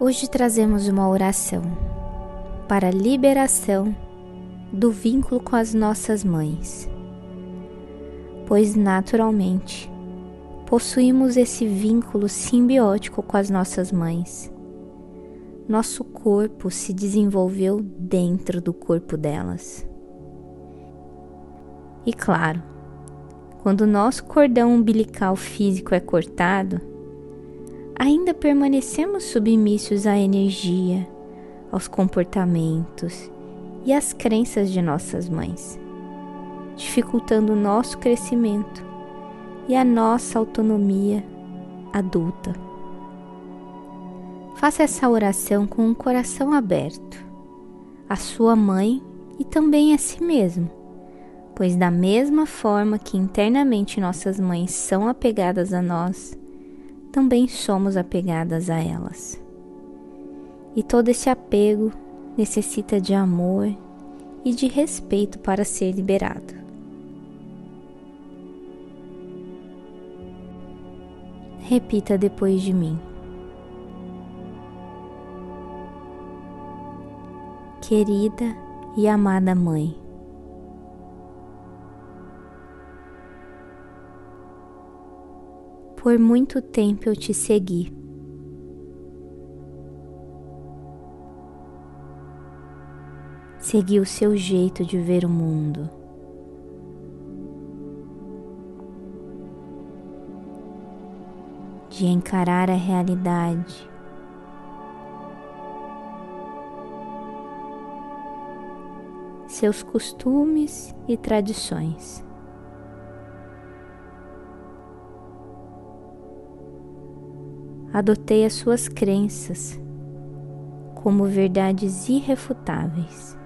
Hoje trazemos uma oração para a liberação do vínculo com as nossas mães, pois naturalmente possuímos esse vínculo simbiótico com as nossas mães. Nosso corpo se desenvolveu dentro do corpo delas. E claro, quando o nosso cordão umbilical físico é cortado, ainda permanecemos submissos à energia, aos comportamentos e às crenças de nossas mães, dificultando o nosso crescimento e a nossa autonomia adulta. Faça essa oração com um coração aberto, a sua mãe e também a si mesmo, pois, da mesma forma que internamente nossas mães são apegadas a nós, também somos apegadas a elas. E todo esse apego necessita de amor e de respeito para ser liberado. Repita depois de mim. Querida e amada Mãe, Por muito tempo eu te segui. Segui o seu jeito de ver o mundo. De encarar a realidade. Seus costumes e tradições. Adotei as suas crenças como verdades irrefutáveis.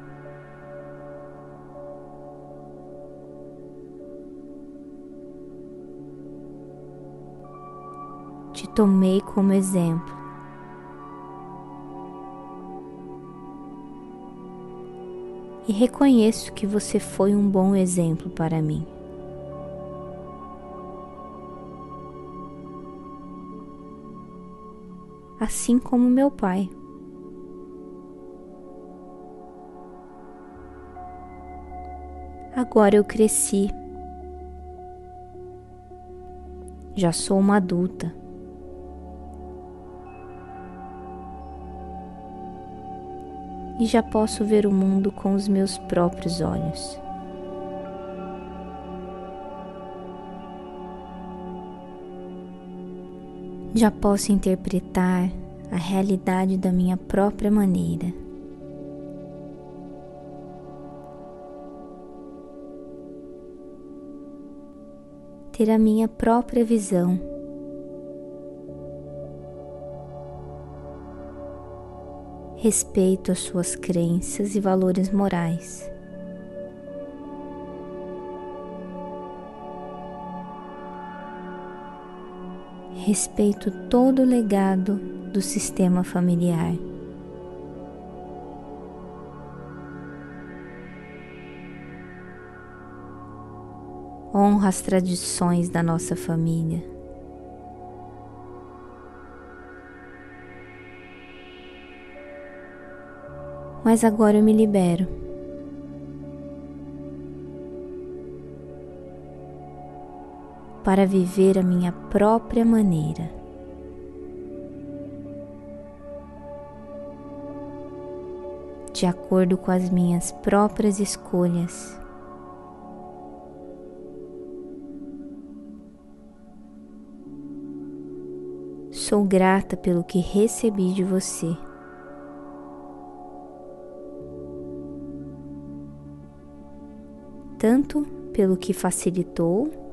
Te tomei como exemplo. E reconheço que você foi um bom exemplo para mim. Assim como meu pai. Agora eu cresci. Já sou uma adulta. E já posso ver o mundo com os meus próprios olhos. Já posso interpretar a realidade da minha própria maneira. Ter a minha própria visão. Respeito as suas crenças e valores morais. Respeito todo o legado do sistema familiar. Honra as tradições da nossa família. Mas agora eu me libero. Para viver a minha própria maneira. De acordo com as minhas próprias escolhas. Sou grata pelo que recebi de você. Tanto pelo que facilitou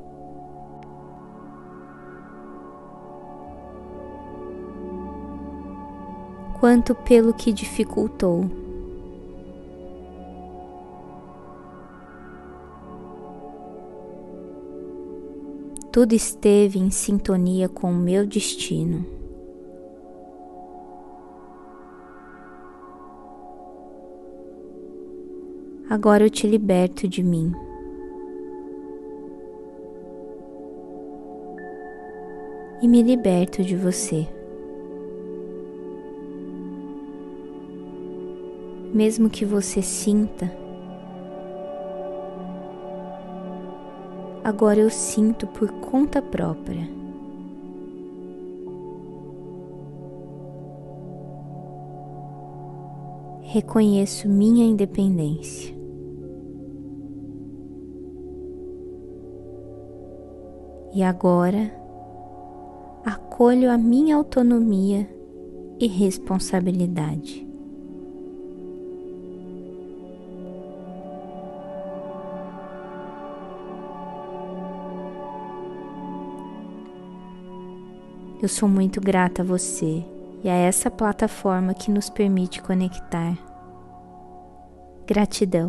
quanto pelo que dificultou. Tudo esteve em sintonia com o meu destino. Agora eu te liberto de mim. E me liberto de você. Mesmo que você sinta. Agora eu sinto por conta própria. Reconheço minha independência. E agora acolho a minha autonomia e responsabilidade. Eu sou muito grata a você e a essa plataforma que nos permite conectar. Gratidão.